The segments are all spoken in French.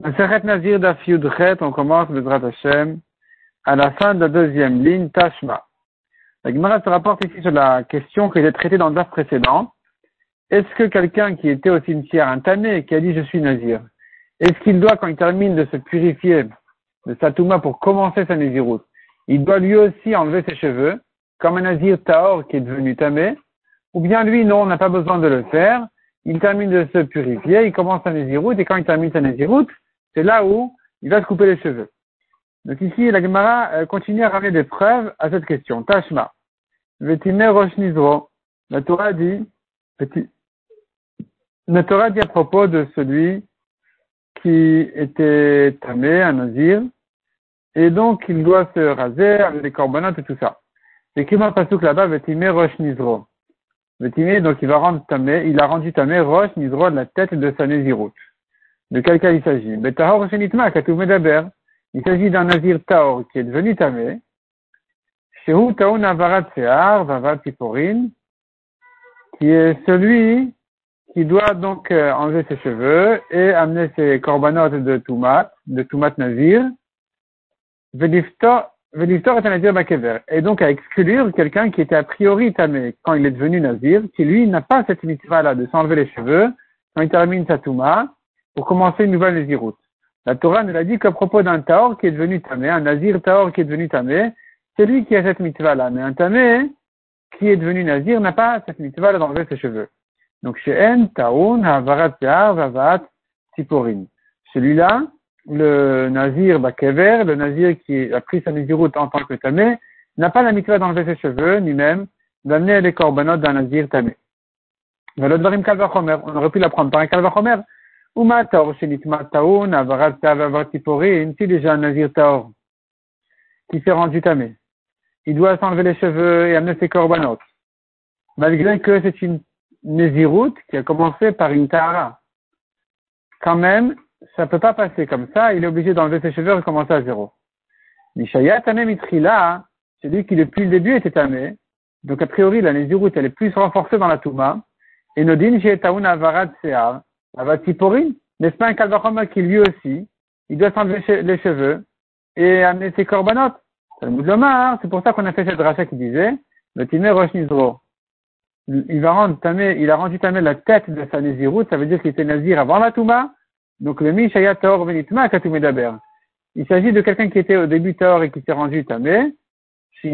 Maseret Nazir Daf on commence le Drat Hashem à la fin de la deuxième ligne, Tashma. La Gemara se rapporte ici sur la question qui était traitée dans le Daf précédent. Est-ce que quelqu'un qui était au cimetière un et qui a dit je suis Nazir, est-ce qu'il doit, quand il termine de se purifier de sa touma pour commencer sa Naziroute, il doit lui aussi enlever ses cheveux, comme un Nazir Taor qui est devenu Tamé, ou bien lui, non, on n'a pas besoin de le faire, il termine de se purifier, il commence sa Naziroute, et quand il termine sa Naziroute, c'est là où il va se couper les cheveux. Donc ici, la Gemara euh, continue à ramener des preuves à cette question. Tashma. Vetime Rosh La Torah dit, la Torah dit à propos de celui qui était tamé, un nazir, et donc il doit se raser avec des corbanotes et tout ça. C'est qui m'a que là-bas, Vetime Rosh Nizro. Vetime, donc il va rendre tamé, il a rendu tamé Rosh Nizro de la tête de sa Néziroute. De quel cas il s'agit Il s'agit d'un nazir taor qui est devenu tamé. Shehu taun avarat sear, vavat qui est celui qui doit donc euh, enlever ses cheveux et amener ses corbanotes de tumat, de tumat nazir. Est un nazir bakever. Et donc à exclure quelqu'un qui était a priori tamé quand il est devenu nazir, qui lui n'a pas cette mitzvah-là de s'enlever les cheveux quand il termine sa touma pour commencer une nouvelle naziroute. La Torah ne l'a dit qu'à propos d'un Taor qui est devenu Tamé, un Nazir Taor qui est devenu Tamé, c'est lui qui a cette mitzvah-là. Mais un Tamé qui est devenu Nazir n'a pas cette mitzvah-là d'enlever ses cheveux. Donc chez En, Taoun, Havarat Vavat, Siporin. Celui-là, le Nazir Bakever, le Nazir qui a pris sa naziroute en tant que Tamé, n'a pas la mitzvah d'enlever ses cheveux, ni même d'amener les corbanotes d'un Nazir Tamé. On aurait pu l'apprendre par un Kalvachomer, Uma taor shenitma taoun, avarat tav si déjà un nazir taor, qui s'est rendu tamé. Il doit s'enlever les cheveux et amener ses corbanotes. Malgré que c'est une naziroute qui a commencé par une tahara. Quand même, ça peut pas passer comme ça, il est obligé d'enlever ses cheveux et recommencer à zéro. Mishaya tamé mitrila, celui qui depuis le début était tamé, donc a priori la naziroute elle est plus renforcée dans la touma, et nodin taoun avarat sear, Avatiporin, n'est-ce pas un Kalvachoma qui lui aussi, il doit s'enlever les cheveux et amener ses corbanotes. C'est pour ça qu'on a fait cette rachat qui disait, le Timé Rosh Il va rendre tamé, il a rendu tamé la tête de sa Néziroute, ça veut dire qu'il était Nazir avant la Touma. Donc le Mishaya Taor Venitma Katumé Daber. Il s'agit de quelqu'un qui était au début Taor et qui s'est rendu tamé. C'est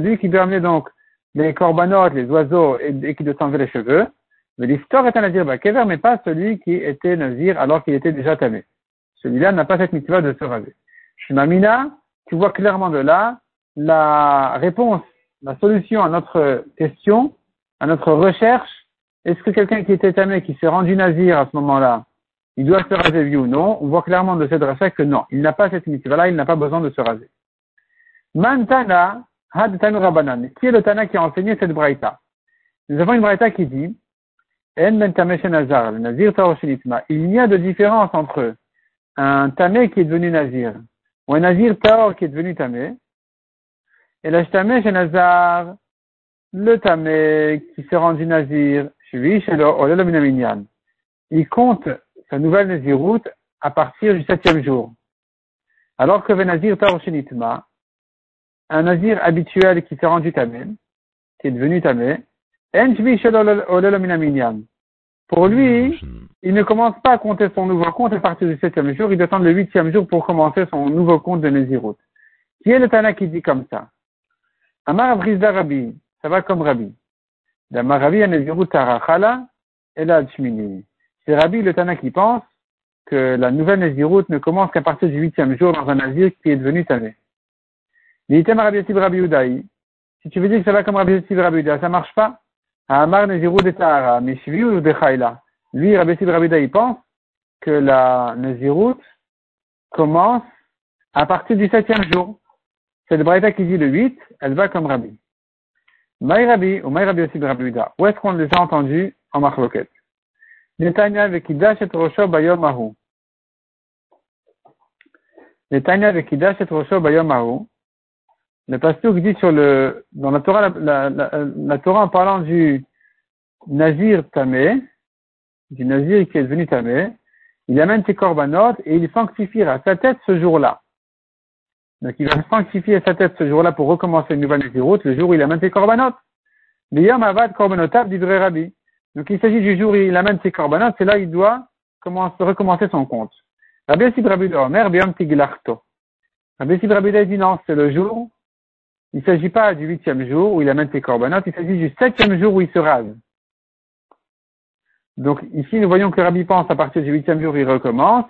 lui qui doit amener donc les corbanotes, les oiseaux et, et qui doit s'enlever les cheveux. Mais l'histoire est un nazir bakever, mais pas celui qui était nazir alors qu'il était déjà tamé. Celui-là n'a pas cette mitzvah de se raser. Shimamina, tu vois clairement de là la réponse, la solution à notre question, à notre recherche. Est-ce que quelqu'un qui était tamé, qui s'est rendu nazir à ce moment-là, il doit se raser oui ou non? On voit clairement de cette recherche que non, il n'a pas cette mitzvah-là, il n'a pas besoin de se raser. Mantana, had Rabanan. Qui est le Tana qui a enseigné cette braïta? Nous avons une braïta qui dit il y a de différence entre un tamé qui est devenu nazir ou un nazir taor qui est devenu tamé. Et la tamé chez nazar, le tamé qui s'est rendu nazir, il compte sa nouvelle naziroute à partir du septième jour. Alors que le nazir taor un nazir habituel qui s'est rendu tamé, qui est devenu tamé, pour lui, il ne commence pas à compter son nouveau compte à partir du septième jour, il attend le huitième jour pour commencer son nouveau compte de Nézirut. Qui est le Tana qui dit comme ça? Amar Brizda Rabbi, ça va comme Rabbi. D'Amar Rabbi a Nézirut Tarachala et la C'est Rabbi le Tana qui pense que la nouvelle Nézirut ne commence qu'à partir du huitième jour dans un Nazir qui est devenu Tané. Rabbi Si tu veux dire que ça va comme Rabbi Rabbi ça marche pas? Amar Nezirut de Tahara, Mishvi ou de Chayla. Lui, Rabbi Sid Rabbi il pense que la Nezirut commence à partir du septième jour. C'est le Braïta qui dit le 8, elle va comme Rabbi. Maï Rabbi ou Maï Rabbi aussi de Où est-ce qu'on les a entendus en Machloket? Netanya avec Idash et Rosho Bayom Mahu. Netanya avec Idash et Rosho Bayom Mahu. Le pasteur dit sur le, dans la Torah, la, la, la, Torah en parlant du Nazir Tamé, du Nazir qui est devenu Tamé, il amène ses corbanotes et il sanctifiera sa tête ce jour-là. Donc il va sanctifier sa tête ce jour-là pour recommencer une nouvelle route le jour où il amène ses corbanotes. L'iyam avad corbanotav d'Ivre Rabbi. Donc il s'agit du jour où il amène ses corbanotes, c'est là il doit commencer, recommencer son compte. Rabbi Yossi Rabbi Omer, Tiglarto. Rabbi Yossi Rabbi dit non, c'est le jour. Il ne s'agit pas du huitième jour où il amène ses corbanotes, il s'agit du septième jour où il se rase. Donc ici, nous voyons que Rabbi pense à partir du huitième jour, il recommence.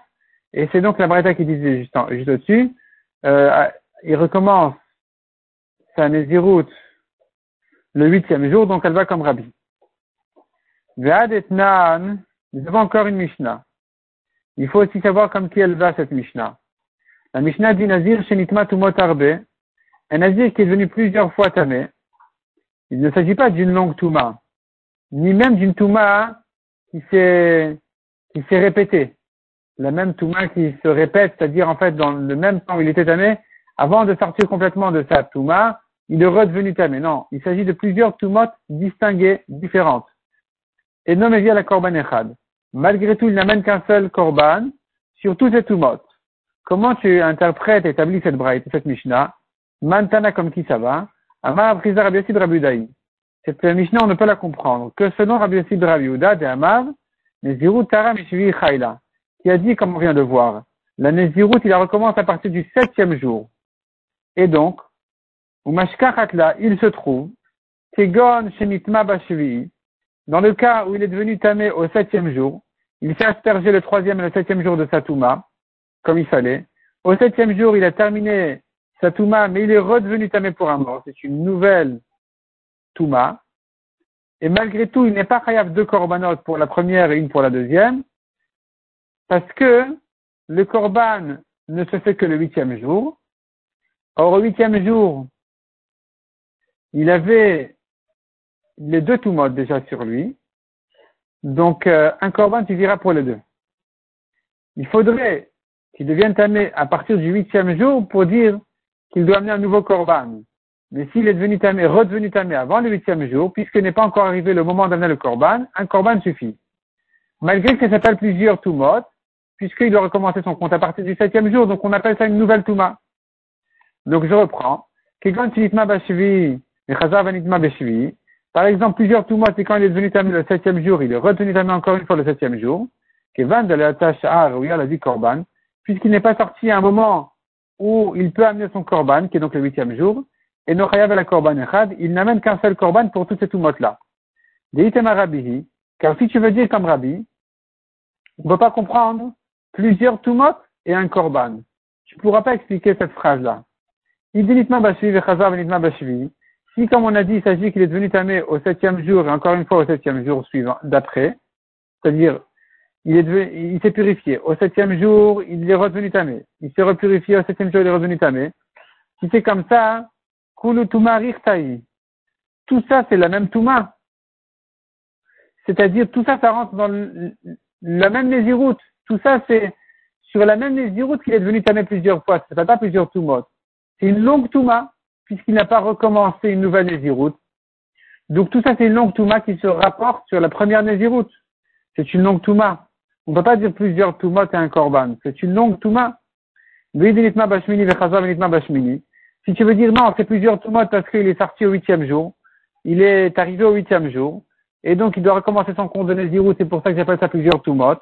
Et c'est donc la Breta qui disait juste, au-dessus, euh, il recommence sa Néziroute le huitième jour, donc elle va comme Rabbi. Ve'ad et Naan, nous avons encore une Mishnah. Il faut aussi savoir comme qui elle va, cette Mishnah. La Mishnah dit Nazir Shenitma Tumot Arbe, un Nazir qui est devenu plusieurs fois tamé. Il ne s'agit pas d'une longue Touma, ni même d'une Touma qui s'est, qui s'est répétée. La même Touma qui se répète, c'est-à-dire en fait dans le même temps où il était tamé, avant de sortir complètement de sa Touma, il est redevenu tamé. Non, il s'agit de plusieurs Tumot distinguées, différentes. Et mais via la Korban Echad. Malgré tout, il n'amène qu'un seul Korban sur tous ces Tumot. Comment tu interprètes, établis cette braille, cette Mishnah? Mantana comme qui ça va? Amar Prisa Rabbi Rabudaï. Cette Mishnah, on ne peut la comprendre que selon Rabbi Yossi de Rabbi Uda de Amar, Nezirut Tara Mishvi Chayla, qui a dit, comme on vient de voir, la Nezirut, il la recommence à partir du septième jour. Et donc, ou Mashkachatla, il se trouve, Kegon Shemitma Bashvi, dans le cas où il est devenu tamé au septième jour, il s'est aspergé le troisième et le septième jour de Satouma, comme il fallait. Au septième jour, il a terminé Satouma, mais il est redevenu tamé pour un mort. C'est une nouvelle Touma. Et malgré tout, il n'est pas chayav deux korbanot pour la première et une pour la deuxième, parce que le korban ne se fait que le huitième jour. Or, au huitième jour, il avait les deux Toumot déjà sur lui. Donc, euh, un korban suffira pour les deux. Il faudrait qu'il devienne tamé à partir du huitième jour pour dire qu'il doit amener un nouveau korban. Mais s'il est devenu tamé, redevenu tamé avant le huitième jour, puisqu'il n'est pas encore arrivé le moment d'amener le korban, un korban suffit. Malgré que ça s'appelle plusieurs tumot, puisqu'il doit recommencer son compte à partir du septième jour, donc on appelle ça une nouvelle touma. Donc je reprends. Par exemple, plusieurs tumot, c'est quand il est devenu tamé le septième jour, il est redevenu tamé encore une fois le septième jour. Puisqu'il n'est pas sorti à un moment où il peut amener son korban, qui est donc le huitième jour, et Nochayav la korban echad, il n'amène qu'un seul korban pour toutes ces tumot-là. Rabbihi, car si tu veux dire comme Rabbi, on ne peut pas comprendre plusieurs tumot et un korban. Tu ne pourras pas expliquer cette phrase-là. Si, comme on a dit, il s'agit qu'il est devenu tamé au septième jour et encore une fois au septième jour suivant, d'après, c'est-à-dire, il s'est purifié. Au septième jour, il est redevenu tamé. Il s'est repurifié au septième jour, il est redevenu tamé. Si c'est comme ça, tout ça, c'est la même Touma. C'est-à-dire, tout ça, ça rentre dans la même Néziroute. Tout ça, c'est sur la même Néziroute qu'il est devenu tamé plusieurs fois. N'est pas plusieurs Toumot. C'est une longue Touma, puisqu'il n'a pas recommencé une nouvelle Néziroute. Donc tout ça, c'est une longue Touma qui se rapporte sur la première Néziroute. C'est une longue Touma. On ne peut pas dire plusieurs Toumot et un Korban. C'est une longue Touma. Si tu veux dire non, c'est plusieurs tumot parce qu'il est sorti au huitième jour, il est arrivé au huitième jour, et donc il doit recommencer son compte de Nézirou, c'est pour ça que j'appelle ça plusieurs tumot.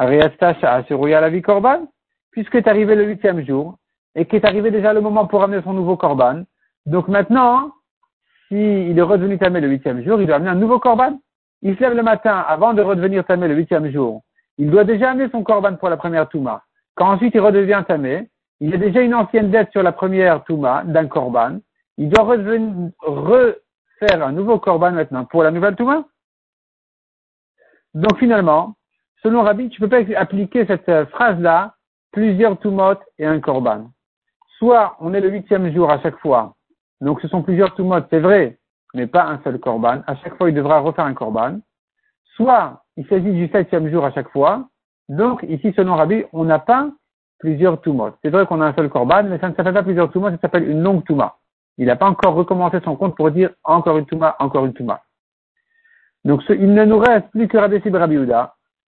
la vie Korban, puisque est arrivé le huitième jour, et qu'est arrivé déjà le moment pour amener son nouveau Korban. Donc maintenant, s'il est redevenu tamé le huitième jour, il doit amener un nouveau Korban. Il se lève le matin avant de redevenir tamé le huitième jour. Il doit déjà amener son Korban pour la première Touma. Quand ensuite il redevient tamé, il a déjà une ancienne dette sur la première Touma d'un Korban. Il doit refaire un nouveau Korban maintenant pour la nouvelle Touma. Donc finalement, selon Rabbi, tu ne peux pas appliquer cette euh, phrase-là, plusieurs Tumot et un Korban. Soit on est le huitième jour à chaque fois, donc ce sont plusieurs Tumot, c'est vrai, mais pas un seul Korban. À chaque fois, il devra refaire un Korban. Soit il s'agit du septième jour à chaque fois. Donc ici, selon Rabbi, on n'a pas plusieurs tumot. C'est vrai qu'on a un seul korban, mais ça ne s'appelle pas plusieurs tumot, ça s'appelle une longue touma. Il n'a pas encore recommencé son compte pour dire encore une touma, encore une touma. Donc il ne nous reste plus que Rabbi Rabbi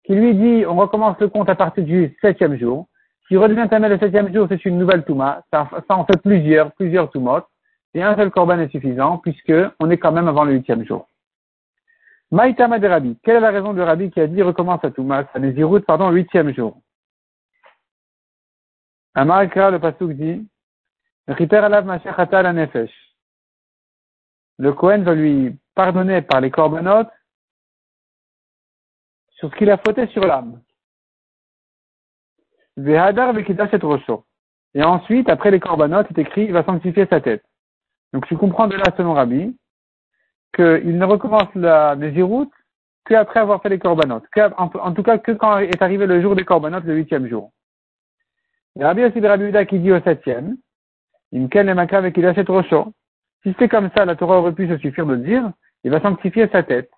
qui lui dit on recommence le compte à partir du septième jour. S'il redevient tamé le septième jour, c'est une nouvelle touma. Ça, ça en fait plusieurs, plusieurs toumot. Et un seul korban est suffisant puisque on est quand même avant le huitième jour. Maïtama de Rabbi. Quelle est la raison de Rabbi qui a dit recommence à Touma, ça route, pardon, huitième jour? Amarikra, le pasuk dit, le Kohen va lui pardonner par les corbanotes sur ce qu'il a fauté sur l'âme. Et ensuite, après les corbanotes, il est écrit, il va sanctifier sa tête. Donc tu comprends de là, selon Rabbi, qu'il ne recommence la Néziroute qu'après avoir fait les corbanotes. En, tout cas, que quand est arrivé le jour des corbanotes, le huitième jour. Rabbi aussi de Rabbi qui dit au septième, Imken le et qu'il achète chaud. Si c'était comme ça, la Torah aurait pu se suffire de dire, il va sanctifier sa tête.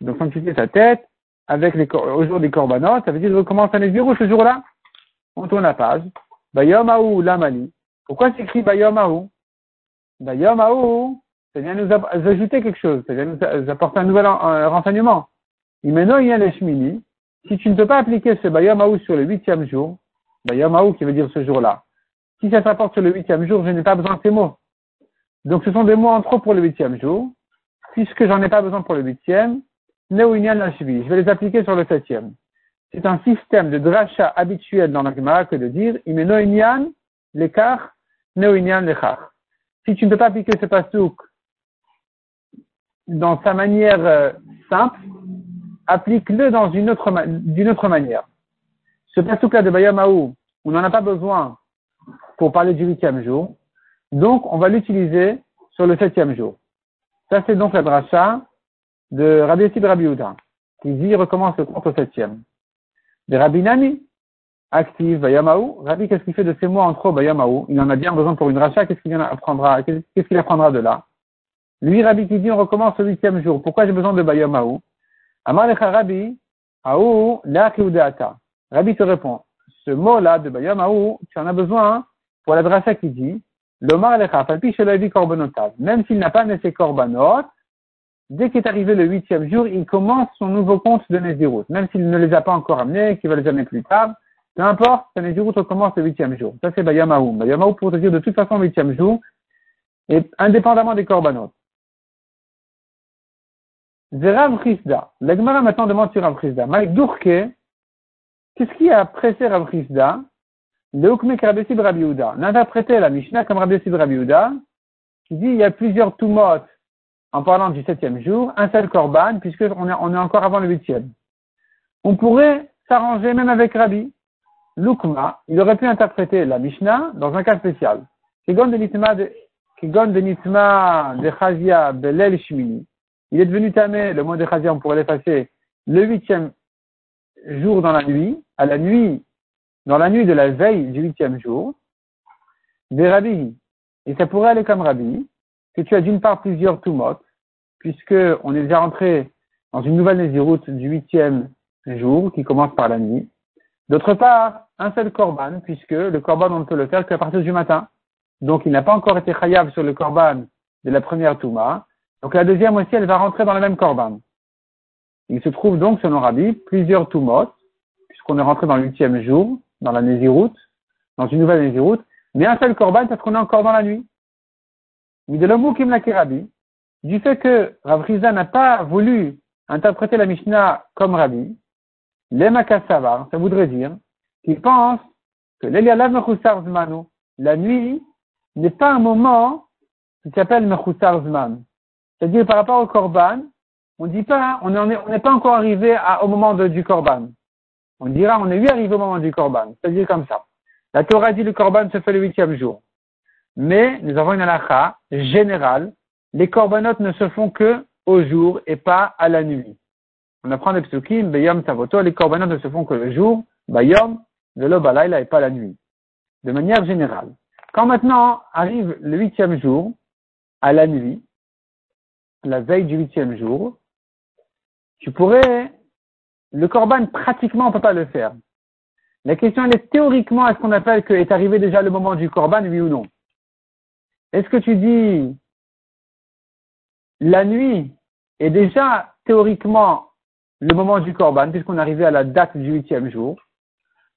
Donc sanctifier sa tête avec les, au jour des corbanotes, ça veut dire qu'il recommence à Néziroute ce jour-là. On tourne la page. Bayomaou lamali. Pourquoi c'est écrit Bayomaou Bayom ça vient nous ajouter quelque chose, ça vient nous apporter un nouvel renseignement. Imeno Shmini, si tu ne peux pas appliquer ce Bayom sur le huitième jour, Bayom qui veut dire ce jour-là, si ça s'apporte sur le huitième jour, je n'ai pas besoin de ces mots. Donc ce sont des mots en trop pour le huitième jour, puisque j'en ai pas besoin pour le huitième, je vais les appliquer sur le septième. C'est un système de dracha habituel dans la Gemara que de dire Imeno Inyan, l'écart, Neoinyan, l'écart si tu ne peux pas appliquer ce pasouk dans sa manière euh, simple, applique-le dans une autre, d'une autre manière. Ce pasouk-là de Bayamaou, on n'en a pas besoin pour parler du huitième jour, donc on va l'utiliser sur le septième jour. Ça, c'est donc la dracha de Rabbi Sid Rabbi qui dit recommence le compte au septième. De Rabbi Nami, active Bayamaou. Rabbi, qu'est-ce qu'il fait de ces mots en trop Bayamaou Il en a bien besoin pour une apprendra? Qu'est-ce qu'il apprendra de là? Lui, Rabbi qui dit on recommence le huitième jour. Pourquoi j'ai besoin de Bayamaou Amar Rabbi, Aou, Rabbi te répond, ce mot-là de Bayamaou, tu en as besoin pour la dracha qui dit L'Omar Même s'il n'a pas amené ses korbanot, dès qu'il est arrivé le huitième jour, il commence son nouveau compte de Nézirut. Même s'il ne les a pas encore amenés, qu'il va les amener plus tard, peu importe, Tanezirut recommence le huitième jour. Ça, c'est Bayamaou. Bayamaou pour te dire de toute façon le huitième jour, et indépendamment des korbanot. Zerav Chisda. L'Agmara maintenant demande sur Rav Chisda. Dourke, qu'est-ce qui a pressé Rav Chisda Le Hukmek Rabbi Yehuda. On la Mishnah comme Rabbi Sid Rabbi qui dit il y a plusieurs tumot en parlant du septième jour, un seul korban, puisqu'on est, on est encore avant le huitième. On pourrait s'arranger même avec Rabbi. Lukma, il aurait pu interpréter la Mishnah dans un cas spécial. Kigon de Nitma de, de Chazia Belel Shmini. Il est devenu tamé, le mot de Chazia, on pourrait l'effacer, le huitième jour dans la nuit, à la nuit, dans la nuit de la veille du huitième jour, des Rabbi. Et ça pourrait aller comme Rabbi, que tu as d'une part plusieurs tumot, puisque on est déjà rentré dans une nouvelle Néziroute du huitième jour, qui commence par la nuit. D'autre part, un seul korban, puisque le korban, on ne peut le faire qu'à partir du matin. Donc, il n'a pas encore été chayav sur le korban de la première touma. Donc, la deuxième aussi, elle va rentrer dans le même korban. Il se trouve donc, selon Rabbi, plusieurs tumot, puisqu'on est rentré dans le huitième jour, dans la Néziroute, dans une nouvelle Néziroute, mais un seul korban parce qu'on est encore dans la nuit. Mais de l'homme kim Rabbi, du fait que Rav n'a pas voulu interpréter la Mishnah comme Rabbi, l'Emakasavar, ça voudrait dire qui pense que la nuit n'est pas un moment qui s'appelle Mechusar Zman. C'est-à-dire par rapport au Korban, on dit pas, on n'est pas encore arrivé au moment du Korban. On dira, on est eu arrivé au moment du Korban. C'est-à-dire comme ça. La Torah dit le Korban se fait le huitième jour. Mais nous avons une halakha générale. Les Korbanot ne se font que au jour et pas à la nuit. On apprend les psukim, Beyom Tavoto, les Korbanot ne se font que le jour, Bayom, de l'Obalayla et pas la nuit. De manière générale. Quand maintenant arrive le huitième jour, à la nuit, la veille du huitième jour, tu pourrais, le korban, pratiquement, on ne peut pas le faire. La question, elle est théoriquement, est-ce qu'on appelle que est arrivé déjà le moment du korban, oui ou non? Est-ce que tu dis, la nuit est déjà théoriquement le moment du korban, puisqu'on est arrivé à la date du huitième jour?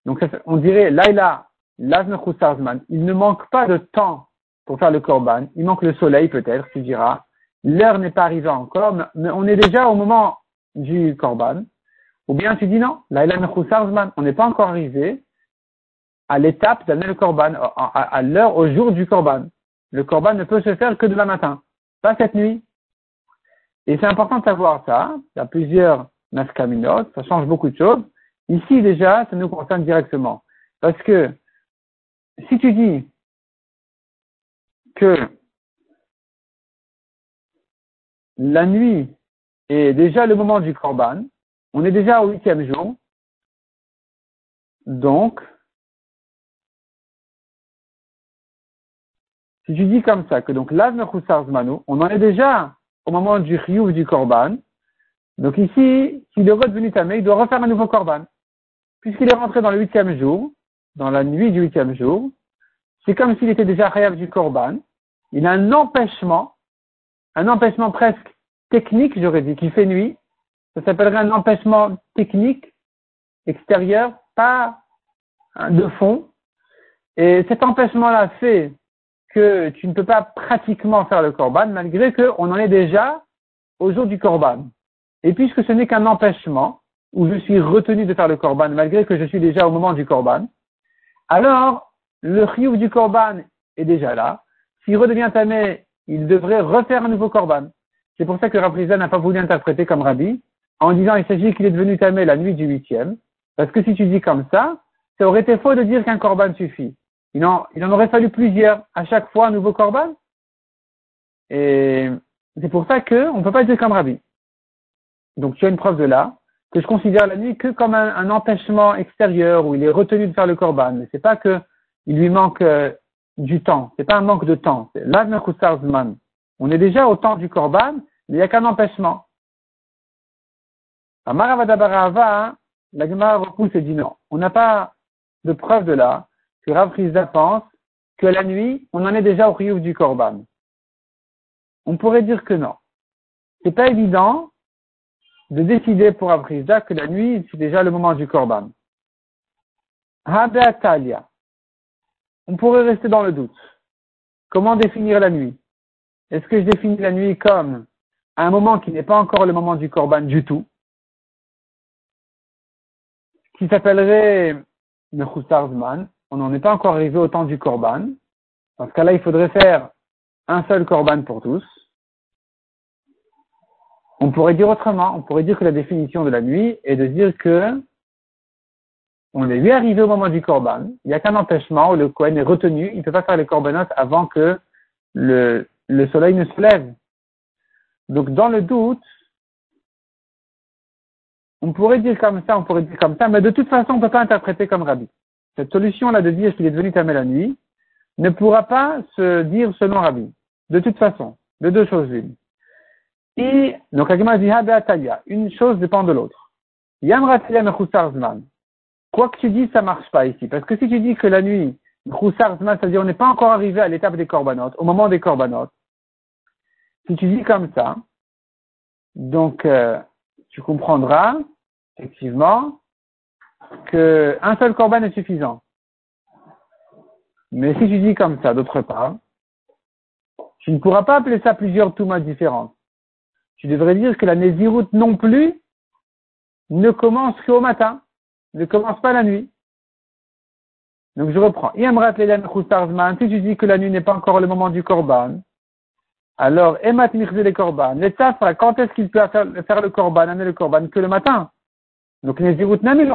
Donc, on dirait, Laila, il ne manque pas de temps pour faire le korban. Il manque le soleil, peut-être, tu diras. L'heure n'est pas arrivée encore, mais on est déjà au moment du korban. Ou bien tu dis non, on n'est pas encore arrivé à l'étape d'amener le korban, à, l'heure, au jour du korban. Le korban ne peut se faire que demain matin, pas cette nuit. Et c'est important de savoir ça. Il y a plusieurs nafkaminotes, ça change beaucoup de choses. Ici, déjà, ça nous concerne directement. Parce que, si tu dis que la nuit est déjà le moment du korban, on est déjà au huitième jour, donc, si tu dis comme ça, que donc l'Avne on en est déjà au moment du Riyuv du Korban. Donc ici, s'il est redevenu tamé, il doit refaire un nouveau Korban. Puisqu'il est rentré dans le huitième jour, dans la nuit du huitième jour, c'est comme s'il était déjà Hayav du Korban. Il a un empêchement, un empêchement presque technique, j'aurais dit, qui fait nuit. Ça s'appellerait un empêchement technique extérieur, pas de fond. Et cet empêchement-là fait que tu ne peux pas pratiquement faire le korban malgré qu'on en est déjà au jour du korban. Et puisque ce n'est qu'un empêchement, où je suis retenu de faire le korban malgré que je suis déjà au moment du korban, alors le chiouf du korban est déjà là. S'il redevient tamé, il devrait refaire un nouveau korban. C'est pour ça que Rabriza n'a pas voulu interpréter comme Rabbi, en disant il s'agit qu'il est devenu tamé la nuit du huitième, parce que si tu dis comme ça, ça aurait été faux de dire qu'un korban suffit. Il en, il en aurait fallu plusieurs, à chaque fois un nouveau korban. Et c'est pour ça qu'on ne peut pas dire comme Rabbi. Donc tu as une preuve de là, que je considère la nuit que comme un, empêchement extérieur où il est retenu de faire le korban. Mais c'est pas que il lui manque euh, du temps. C'est pas un manque de temps. On est déjà au temps du korban, mais il n'y a qu'un empêchement. À Maravadabarava, la Gemara repousse et dit non. On n'a pas de preuve de là que Rav pense que la nuit, on en est déjà au riouf du Korban. On pourrait dire que non. C'est pas évident de décider pour Rav que la nuit, c'est déjà le moment du Korban. Talia. On pourrait rester dans le doute. Comment définir la nuit? Est-ce que je définis la nuit comme un moment qui n'est pas encore le moment du Korban du tout, qui s'appellerait Mechustarzman, on n'en est pas encore arrivé au temps du korban. Dans ce cas-là, il faudrait faire un seul korban pour tous. On pourrait dire autrement, on pourrait dire que la définition de la nuit est de dire que on est lui arrivé au moment du korban, il n'y a qu'un empêchement le Kohen est retenu, il ne peut pas faire les corbanotes avant que le, le soleil ne se lève. Donc dans le doute, on pourrait dire comme ça, on pourrait dire comme ça, mais de toute façon, on ne peut pas interpréter comme Rabbi cette solution-là de dire qu'il est devenu tamé la nuit ne pourra pas se dire selon Rabbi. De toute façon, de deux choses l'une. Et, donc, une chose dépend de l'autre. Quoi que tu dis, ça marche pas ici. Parce que si tu dis que la nuit, c'est-à-dire on n'est pas encore arrivé à l'étape des corbanotes, au moment des corbanotes, si tu dis comme ça, donc, euh, tu comprendras, effectivement, qu'un seul corban est suffisant. Mais si tu dis comme ça, d'autre part, tu ne pourras pas appeler ça plusieurs toumas différentes. Tu devrais dire que la Néziroute non plus ne commence qu'au matin, ne commence pas la nuit. Donc je reprends. Si tu dis que la nuit n'est pas encore le moment du korban, alors Emat les korban. L'État quand est-ce qu'il peut faire, le korban, amener le korban Que le matin? Donc, Nézirut Nami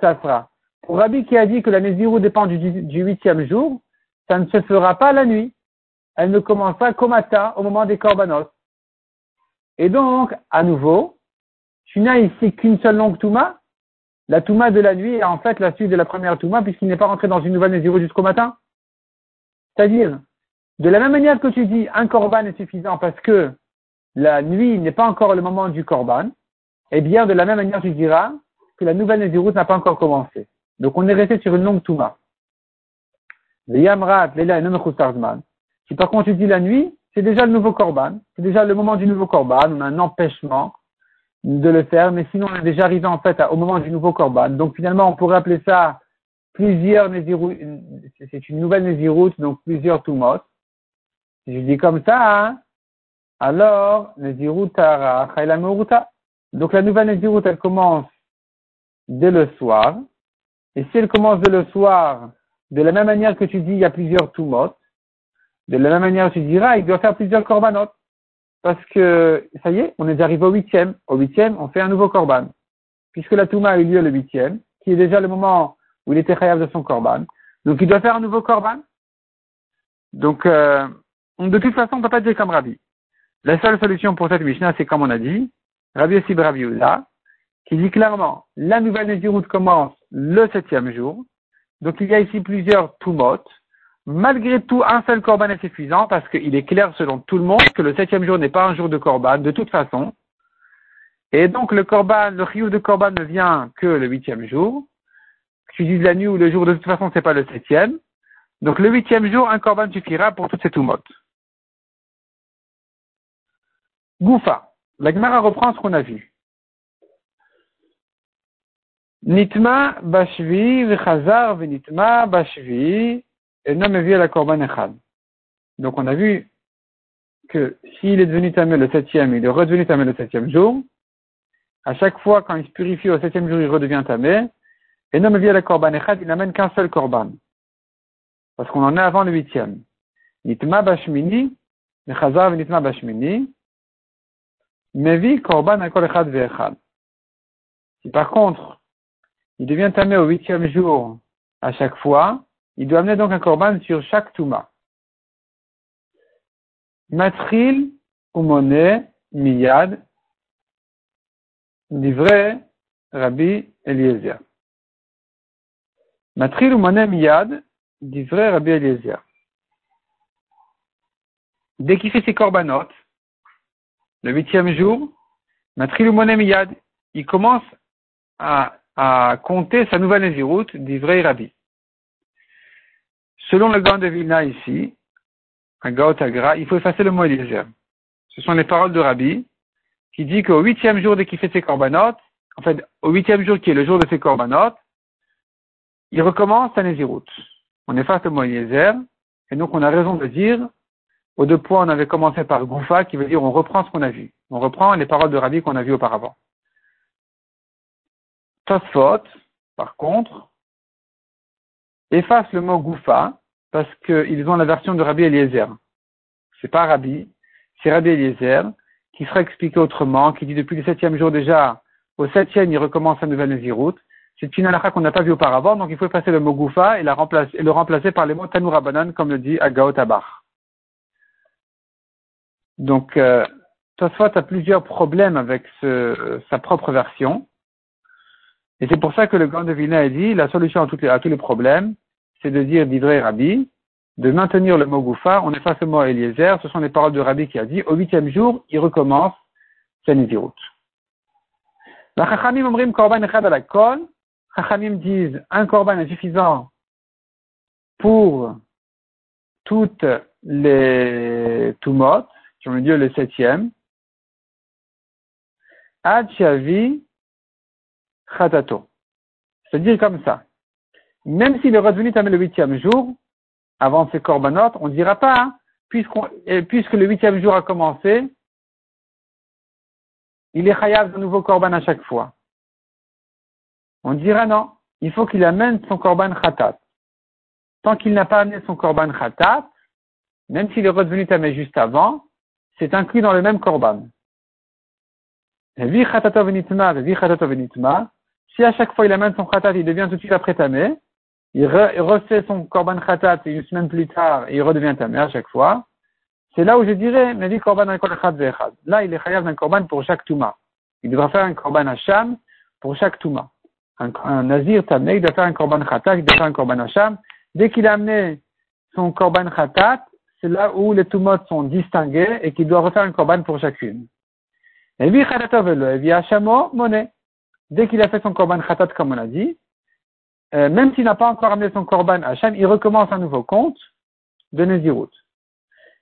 Safra. Pour Rabbi qui a dit que la Nézirut dépend du, huitième jour, ça ne se fera pas la nuit. Elle ne commencera qu'au matin, au moment des korbanos. Et donc, à nouveau, tu n'as ici qu'une seule longue Touma. La Touma de la nuit est en fait la suite de la première Touma puisqu'il n'est pas rentré dans une nouvelle Nézirut jusqu'au matin. C'est-à-dire, de la même manière que tu dis un korban est suffisant parce que la nuit n'est pas encore le moment du korban, eh bien, de la même manière, tu diras que la nouvelle Nézirut n'a pas encore commencé. Donc on est resté sur une longue Touma. Le Yamrat, et Si par contre tu dis la nuit, c'est déjà le nouveau Korban. C'est déjà le moment du nouveau Korban. On a un empêchement de le faire, mais sinon on est déjà arrivé en fait au moment du nouveau korban. Donc finalement, on pourrait appeler ça plusieurs Nézirut, c'est une nouvelle Nézirut, donc plusieurs Tumot. Si je dis comme ça, hein, alors Nézirut Tara, Donc la nouvelle Nézirut, elle commence dès le soir. Et si elle commence dès le soir, de la même manière que tu dis, il y a plusieurs Tumot, de la même manière tu diras, il doit faire plusieurs Korbanot. Parce que, ça y est, on est arrivé au huitième. Au huitième, on fait un nouveau Korban. Puisque la Touma a eu lieu le huitième, qui est déjà le moment où il était khayab de son korban. Donc il doit faire un nouveau korban. Donc euh, de toute façon, on ne peut pas dire comme Rabbi. La seule solution pour cette Mishnah, c'est comme on a dit, Rabbi Yossi Rabbi qui dit clairement, la nouvelle Nézirut commence le septième jour. Donc il y a ici plusieurs tumot. Malgré tout, un seul korban est suffisant parce qu'il est clair selon tout le monde que le septième jour n'est pas un jour de korban de toute façon. Et donc le korban, le riou de korban ne vient que le huitième jour tu dises la nuit ou le jour, de toute façon, c'est pas le septième. Donc le huitième jour, un korban suffira pour toutes ces tumotes. Goufa. La Gemara reprend ce qu'on a vu. Nitma bashvi v'chazar v'nitma bashvi et non à la korban echad. Donc on a vu que s'il est devenu tamé le septième, il est redevenu tamé le septième jour. À chaque fois, quand il se purifie au septième jour, il redevient tamé. Et non, mais la korban echad, il n'amène qu'un seul korban. Parce qu'on en est avant le huitième. Nitma bashmini, nechazar nitma bashmini, mevi korban akol echad ve'echad. Si par contre, il devient tamé au huitième jour à chaque fois, il doit amener donc un korban sur chaque touma. Matril umone miyad, livré Rabbi Eliezer. Matril ou Monem Yad, dit vrai Rabbi Eliezer. Dès qu'il fait ses corbanotes, le huitième jour, Matril ou Monem Yad, il commence à, à compter sa nouvelle Néziroute, vrai Rabbi. Selon le Gaon de Vilna ici, un Gaotagra, il faut effacer le mot Eliezer. Ce sont les paroles de Rabbi, qui dit qu'au huitième jour dès qu'il fait ses corbanotes, en fait, au huitième jour qui est le jour de ses corbanotes, il recommence à Nézirut. On efface le mot Yezer, et donc on a raison de dire, aux deux points, on avait commencé par Goufa, qui veut dire on reprend ce qu'on a vu. On reprend les paroles de Rabbi qu'on a vues auparavant. Tosfot, par contre, efface le mot Goufa, parce qu'ils ont la version de Rabbi Eliezer. C'est pas Rabbi, c'est Rabbi Eliezer, qui sera expliqué autrement, qui dit depuis le septième jour déjà, au septième, il recommence à nouvelle Nézirut, c'est une halakha qu'on n'a pas vue auparavant, donc il faut effacer le mot goufa et, le remplacer par les mots tanurabanan, comme le dit Agao Tabar. Donc, euh, Tosfot a plusieurs problèmes avec sa propre version. Et c'est pour ça que le grand de a dit, la solution à, tous les problèmes, c'est de dire d'Ivré Rabbi, de maintenir le mot goufa, on efface le mot Eliezer, ce sont les paroles de Rabbi qui a dit, au huitième jour, il recommence Sanizirut. La Chachamim omrim korban echad à la kol, Chachamim disent un korban est suffisant pour toutes les tumot, qui ont eu lieu le septième, ad shavi chatato. C'est-à-dire comme ça. Même s'il est revenu tamé le huitième jour, avant ses korbanot, on ne dira pas, hein, puisque le huitième jour a commencé, il est chayav de nouveau korban à chaque fois. On dira non, il faut qu'il amène son korban khatat. Tant qu'il n'a pas amené son korban khatat, même s'il est redevenu tamé juste avant, c'est inclus dans le même korban. Si à chaque fois il amène son khatat, il devient tout de suite après tamé, il, refait son korban khatat et une semaine plus tard, il redevient tamé à chaque fois. C'est là où je dirais, korban Là, il est chayav d'un korban pour chaque touma. Il devra faire un korban hacham pour chaque touma un, un nazir tamé, il doit faire un korban khatat, il doit faire un korban hacham. Dès qu'il a amené son korban khatat, c'est là où les tumotes sont distingués et qu'il doit refaire un korban pour chacune. Et puis et puis hachamo, monnaie. Dès qu'il a fait son korban khatat, comme on a dit, euh, même s'il n'a pas encore amené son korban hacham, il recommence un nouveau compte de Nezirut.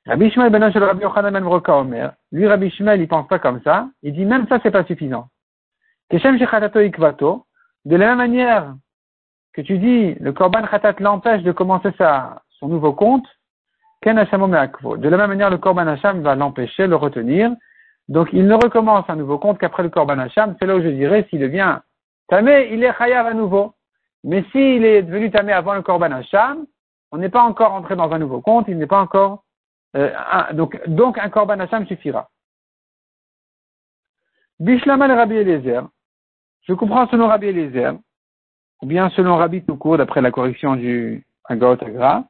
Rabbi Shmuel ben Rabbi Yochanan ben. Lui, Rabbi Shmuel, il pense pas comme ça. Il dit même ça, c'est pas suffisant. Ikvato. De la même manière que tu dis, le korban khatat l'empêche de commencer son nouveau compte, ken De la même manière, le korban hacham va l'empêcher, le retenir. Donc, il ne recommence un nouveau compte qu'après le korban hacham. C'est là où je dirais, s'il devient tamé, il est chayav à nouveau. Mais s'il est devenu tamé avant le korban hacham, on n'est pas encore entré dans un nouveau compte, il n'est pas encore euh, donc, donc, un korban Hashem suffira. Bishlama le Rabbi Eliezer. Je comprends selon Rabbi Eliezer, ou bien selon Rabbi tout court, d'après la correction du Agaot Agra.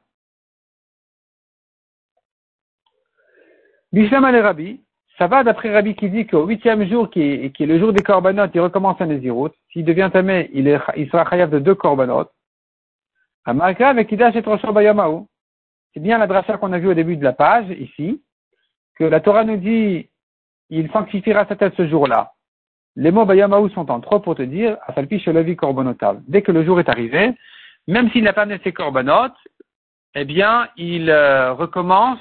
Bishlama le Rabbi, ça va d'après Rabbi qui dit qu'au huitième jour, qui est, le jour des korbanot, il recommence un Nézirut. S'il devient tamé, il, il sera chayav de deux korbanot. Amarka avec Bayamaou. C'est bien la dracha qu'on a vue au début de la page, ici, que la Torah nous dit, il sanctifiera sa tête ce jour-là. Les mots Bayamaou sont en trop pour te dire, Afalpi Shelavi Korbonotav. Dès que le jour est arrivé, même s'il n'a pas amené ses korbanot, eh bien, il euh, recommence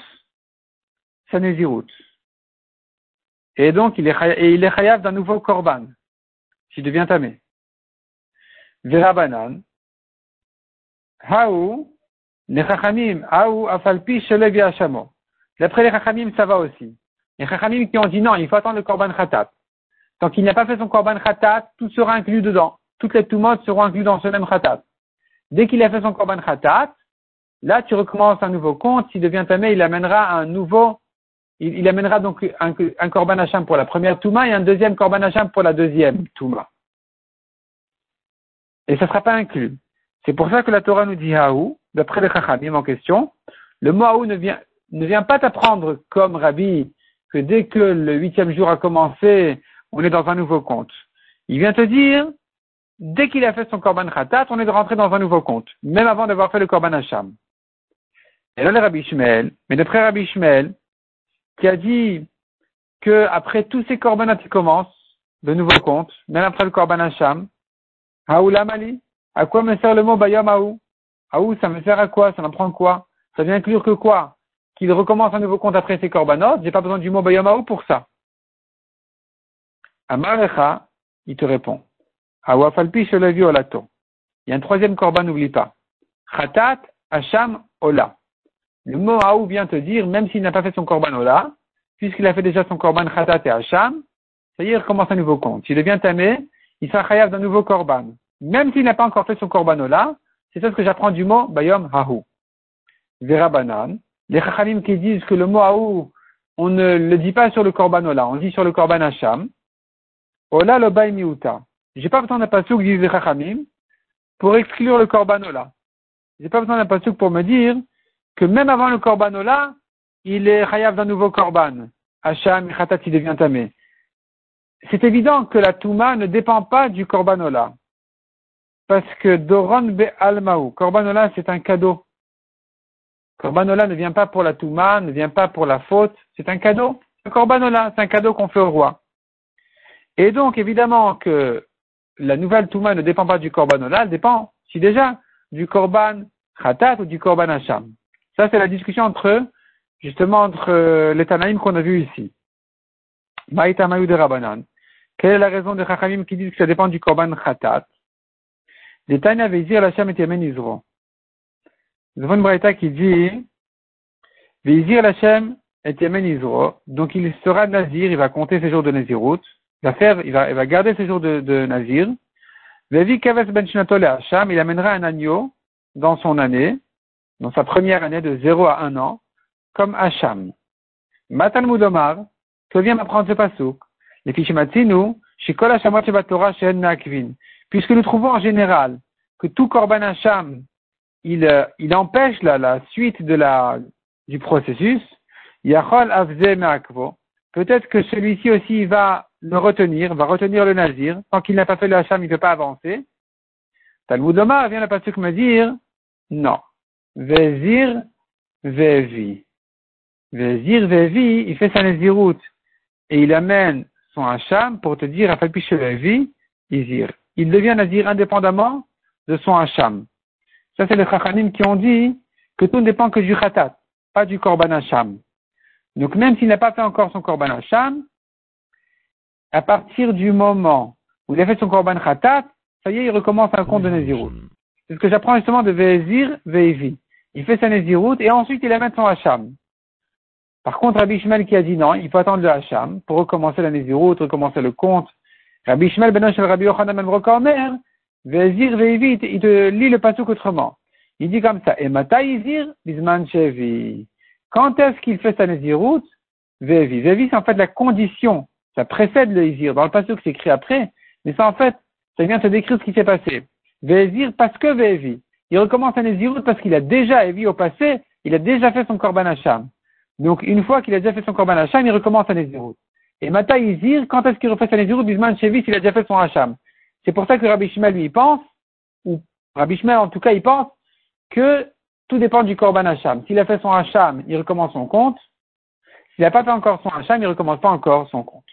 sa nésiroute. Et donc, il est, et il est d'un nouveau korban, s'il devient tamé. Verabanan, Haou, les Chachamim, Aou, Afalpi, Shelevi Hashamo. D'après les Chachamim, ça va aussi. Les Chachamim qui ont dit non, il faut attendre le Korban Khatat. Tant qu'il n'a pas fait son Korban Khatat, tout sera inclus dedans. Toutes les Tumot seront inclus dans ce même Khatat. Dès qu'il a fait son Korban Khatat, là, tu recommences un nouveau compte. S'il devient tamé, il amènera un nouveau, il, amènera donc un, un Korban Hacham pour la première Touma et un deuxième Korban Hacham pour la deuxième Touma. Et ça ne sera pas inclus. C'est pour ça que la Torah nous dit Haou, d'après les Chachamim en question, le mot Haou ne vient, ne vient pas t'apprendre comme Rabbi que dès que le huitième jour a commencé, on est dans un nouveau compte. Il vient te dire, dès qu'il a fait son Korban Khatat, on est de rentrer dans un nouveau compte, même avant d'avoir fait le Korban Hacham. Et là, le Rabbi Shmuel, mais d'après Rabbi Shmuel, qui a dit que après tous ces Korbanats qui commencent, de nouveau compte, même après le Korban Hacham, Haoula Mali, à quoi me sert le mot Bayam Aou Aou, ça me sert à quoi? Ça m'apprend quoi? Ça vient inclure que quoi? Qu'il recommence un nouveau compte après ses korbanot J'ai pas besoin du mot Bayam Aou pour ça. Amarecha, il te répond. Awafalpi Sholavi Olato. Il y a un troisième korban, n'oublie pas. Khatat Hacham Ola. Le mot Aou vient te dire, même s'il n'a pas fait son korban Ola, puisqu'il a fait déjà son korban Khatat et Hacham, est, il recommence un nouveau compte. S'il devient tamé, il sera d'un nouveau korban même s'il n'a pas encore fait son korbanola, c'est ça ce que j'apprends du mot bayom hahu. Vera banan. Les chachamim qui disent que le mot hahu, on ne le dit pas sur le korbanola, on dit sur le korban hacham. Ola lo miuta. J'ai pas besoin d'un pasuk, disent les chachamim, pour exclure le korbanola. J'ai pas besoin d'un pasuk pour me dire que même avant le korbanola, il est chayav d'un nouveau korban. Hacham, khatat, il devient tamé. C'est évident que la touma ne dépend pas du korbanola. Parce que Doron be almaou, Corbanola, c'est un cadeau. Corbanola ne vient pas pour la Touma, ne vient pas pour la faute, c'est un cadeau. Le Corbanola, c'est un cadeau qu'on fait au roi. Et donc, évidemment que la nouvelle Touma ne dépend pas du Corbanola, elle dépend, si déjà, du Korban Khatat ou du Korban Hacham. Ça, c'est la discussion entre, justement, entre les Tanaïm qu'on a vu ici. Maïtamayou de Rabanan. Quelle est la raison des Chachamim qui disent que ça dépend du Korban Khatat? Des Tanya Veizir Lachem et Yemen Izro. Nous avons une braïta qui dit Veizir Lachem et Yemen Izro. Donc il sera Nazir, il va compter ses jours de Nazirout. Il va faire, il va, il va garder ses jours de, de Nazir. Vevi Kaves Ben et Hacham, il amènera un agneau dans son année, dans sa première année de 0 à 1 an, comme Hacham. Matan Moudomar, que vient m'apprendre ce pasouk. Les Fishimatzinu, Shikol Hashamot Torah Shen Nakvin puisque nous trouvons en général que tout Korban Hacham, il, euh, il empêche la, la suite de la, du processus, Yachol Avze Me'akvo, peut-être que celui-ci aussi va le retenir, va retenir le Nazir, tant qu'il n'a pas fait le Hacham, il ne peut pas avancer. Talmud Omar vient le que me dire, non. Vezir Vevi. Vezir Vevi, il fait sa Naziroute, et il amène son Hacham pour te dire, à Falpiche Vevi, Izir il devient nazir indépendamment de son hacham. Ça, c'est les chachanim qui ont dit que tout ne dépend que du khatat, pas du korban hacham. Donc même s'il n'a pas fait encore son korban Hacham, à partir du moment où il a fait son korban Khatat, ça y est, il recommence un compte de Nézirut. C'est ce que j'apprends justement de Vezir Vevi. Il fait sa Nézirut et ensuite il mettre son Hacham. Par contre, Rabbi Ishmael qui a dit non, il faut attendre le Hacham pour recommencer la Nézirut, recommencer le compte. Rabbi Ishmael ben Rabbi Yochanan ben Rokomer, Vezir Vevi, il te lit le pasuk autrement. Il dit comme ça, et Izir Bisman. Quand est-ce qu'il fait sa Nézirut Vevi. Vevi, c'est en fait la condition. Ça précède le Izir. Dans le pasuk, c'est écrit après. Mais ça, en fait, ça vient te décrire ce qui s'est passé. Vezir parce que Vevi. Il recommence à Nézirut parce qu'il a déjà Evi au passé, il a déjà fait son Korban Hacham. Donc, une fois qu'il a déjà fait son Korban Hacham, il recommence à Nézirut. Et Mata Izir, quand est-ce qu'il refait sa Nézirut Bisman Chevi s'il a déjà fait son Hacham C'est pour ça que Rabbi Shimel lui pense, ou Rabbi Shimel en tout cas il pense, que tout dépend du Korban Hacham. S'il a fait son Hacham, il recommence son compte. S'il n'a pas fait encore son Hacham, il recommence pas encore son compte.